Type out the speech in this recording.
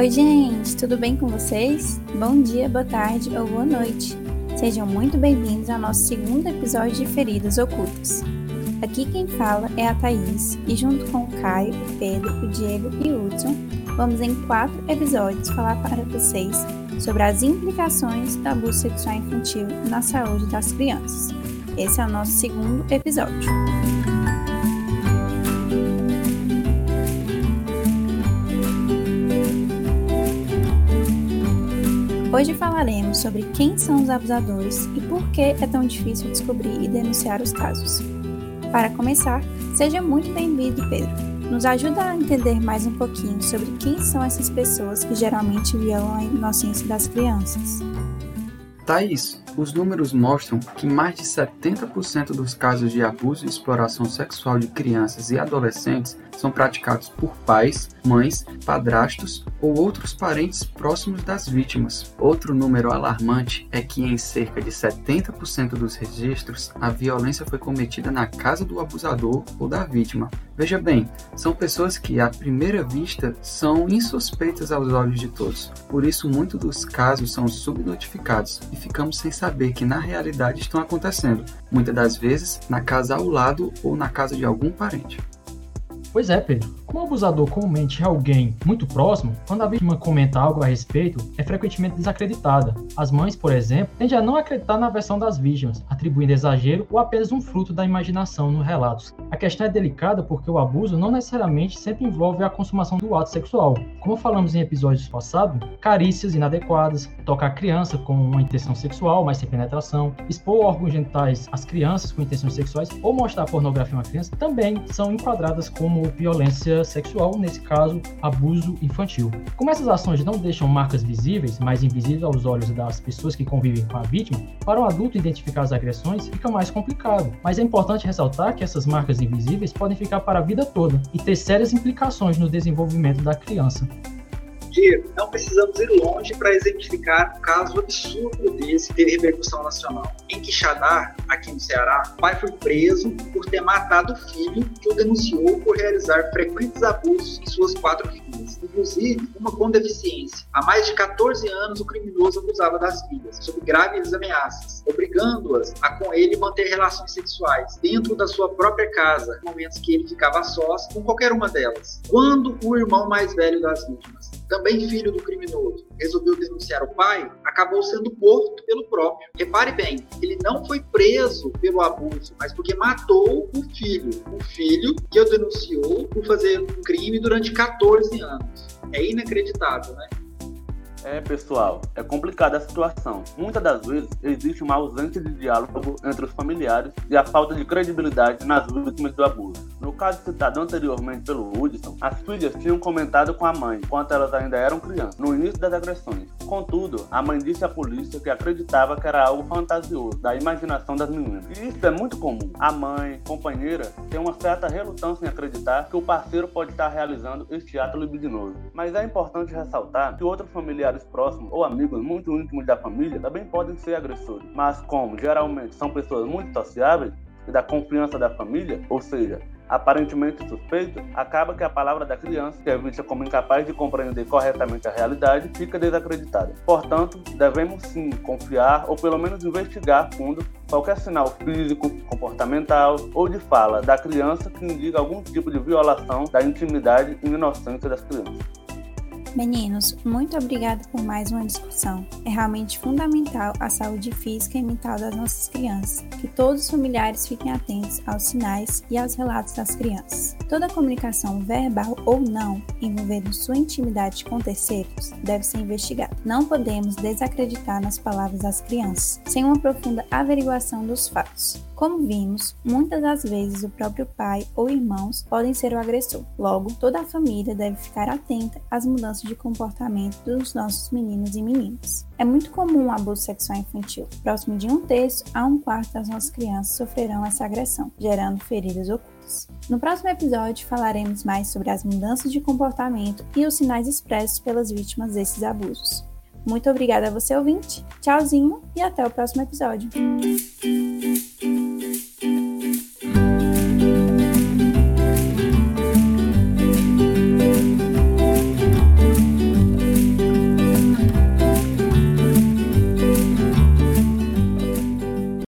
Oi, gente, tudo bem com vocês? Bom dia, boa tarde ou boa noite. Sejam muito bem-vindos ao nosso segundo episódio de Feridas Ocultas. Aqui quem fala é a Thaís e junto com o Caio, o Pedro, o Diego e o Hudson, vamos em quatro episódios falar para vocês sobre as implicações do abuso sexual infantil na saúde das crianças. Esse é o nosso segundo episódio. Hoje falaremos sobre quem são os abusadores e por que é tão difícil descobrir e denunciar os casos. Para começar, seja muito bem-vindo, Pedro. Nos ajuda a entender mais um pouquinho sobre quem são essas pessoas que geralmente violam a inocência das crianças. Thaís, os números mostram que mais de 70% dos casos de abuso e exploração sexual de crianças e adolescentes são praticados por pais, mães, padrastos ou outros parentes próximos das vítimas. Outro número alarmante é que em cerca de 70% dos registros, a violência foi cometida na casa do abusador ou da vítima. Veja bem, são pessoas que à primeira vista são insuspeitas aos olhos de todos. Por isso, muitos dos casos são subnotificados e ficamos sem saber que na realidade estão acontecendo, muitas das vezes na casa ao lado ou na casa de algum parente. Pois é, Pedro. Como o abusador comumente é alguém muito próximo, quando a vítima comenta algo a respeito, é frequentemente desacreditada. As mães, por exemplo, tendem a não acreditar na versão das vítimas, atribuindo exagero ou apenas um fruto da imaginação nos relatos. A questão é delicada porque o abuso não necessariamente sempre envolve a consumação do ato sexual. Como falamos em episódios passados, carícias inadequadas, tocar a criança com uma intenção sexual, mas sem penetração, expor órgãos genitais às crianças com intenções sexuais ou mostrar pornografia a uma criança também são enquadradas como violência sexual, nesse caso, abuso infantil. Como essas ações não deixam marcas visíveis, mas invisíveis aos olhos das pessoas que convivem com a vítima, para um adulto identificar as agressões fica mais complicado. Mas é importante ressaltar que essas marcas invisíveis podem ficar para a vida toda e ter sérias implicações no desenvolvimento da criança. Não precisamos ir longe para exemplificar um caso absurdo desse teve repercussão nacional. Em Quixadá, aqui no Ceará, o pai foi preso por ter matado o filho que o denunciou por realizar frequentes abusos em suas quatro filhas, inclusive uma com deficiência. Há mais de 14 anos, o criminoso abusava das filhas, sob graves ameaças, obrigando-as a com ele manter relações sexuais dentro da sua própria casa, momentos que ele ficava sós com qualquer uma delas. Quando o irmão mais velho das vítimas também filho do criminoso, resolveu denunciar o pai, acabou sendo morto pelo próprio. Repare bem, ele não foi preso pelo abuso, mas porque matou o filho. O filho que o denunciou por fazer um crime durante 14 anos. É inacreditável, né? É, pessoal, é complicada a situação. Muitas das vezes existe uma ausência de diálogo entre os familiares e a falta de credibilidade nas vítimas do abuso. No caso citado anteriormente pelo Hudson, as filhas tinham comentado com a mãe enquanto elas ainda eram crianças, no início das agressões. Contudo, a mãe disse à polícia que acreditava que era algo fantasioso, da imaginação das meninas. E isso é muito comum. A mãe, companheira, tem uma certa relutância em acreditar que o parceiro pode estar realizando este ato libidinoso. Mas é importante ressaltar que outros familiares próximos ou amigos muito íntimos da família também podem ser agressores. Mas como geralmente são pessoas muito sociáveis, e da confiança da família, ou seja, aparentemente suspeito, acaba que a palavra da criança, que é vista como incapaz de compreender corretamente a realidade, fica desacreditada. Portanto, devemos sim confiar ou pelo menos investigar a fundo qualquer sinal físico, comportamental ou de fala da criança que indica algum tipo de violação da intimidade e inocência das crianças. Meninos, muito obrigada por mais uma discussão. É realmente fundamental a saúde física e mental das nossas crianças, que todos os familiares fiquem atentos aos sinais e aos relatos das crianças. Toda comunicação verbal ou não envolvendo sua intimidade com terceiros deve ser investigada. Não podemos desacreditar nas palavras das crianças sem uma profunda averiguação dos fatos. Como vimos, muitas das vezes o próprio pai ou irmãos podem ser o agressor. Logo, toda a família deve ficar atenta às mudanças de comportamento dos nossos meninos e meninas. É muito comum o abuso sexual infantil. Próximo de um terço a um quarto das nossas crianças sofrerão essa agressão, gerando feridas ocultas. No próximo episódio falaremos mais sobre as mudanças de comportamento e os sinais expressos pelas vítimas desses abusos. Muito obrigada a você ouvinte, tchauzinho e até o próximo episódio.